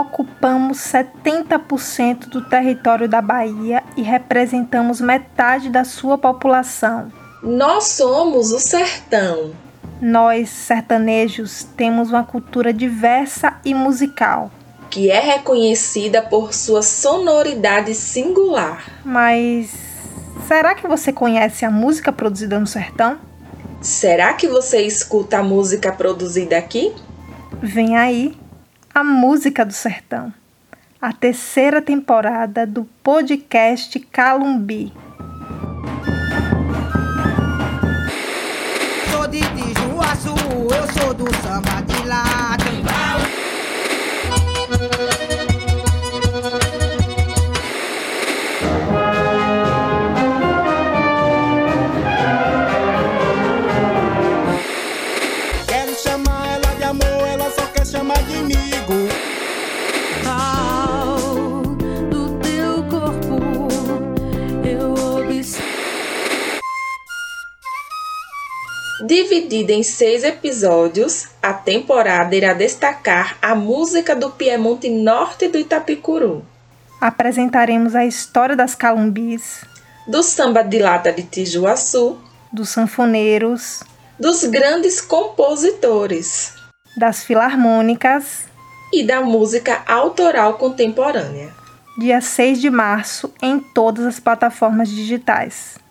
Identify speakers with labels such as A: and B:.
A: Ocupamos 70% do território da Bahia e representamos metade da sua população.
B: Nós somos o sertão.
A: Nós, sertanejos, temos uma cultura diversa e musical.
B: Que é reconhecida por sua sonoridade singular.
A: Mas será que você conhece a música produzida no sertão?
B: Será que você escuta a música produzida aqui?
A: Vem aí a música do sertão, a terceira temporada do podcast Calumbi.
C: Sou de Tijuaçu, eu sou do samba de lá.
B: Dividida em seis episódios, a temporada irá destacar a música do Piemonte Norte do Itapicuru,
A: Apresentaremos a história das calumbis,
B: do samba de lata de Tijuaçu,
A: dos sanfoneiros,
B: dos grandes compositores
A: das filarmônicas,
B: e da música autoral contemporânea.
A: dia 6 de março em todas as plataformas digitais.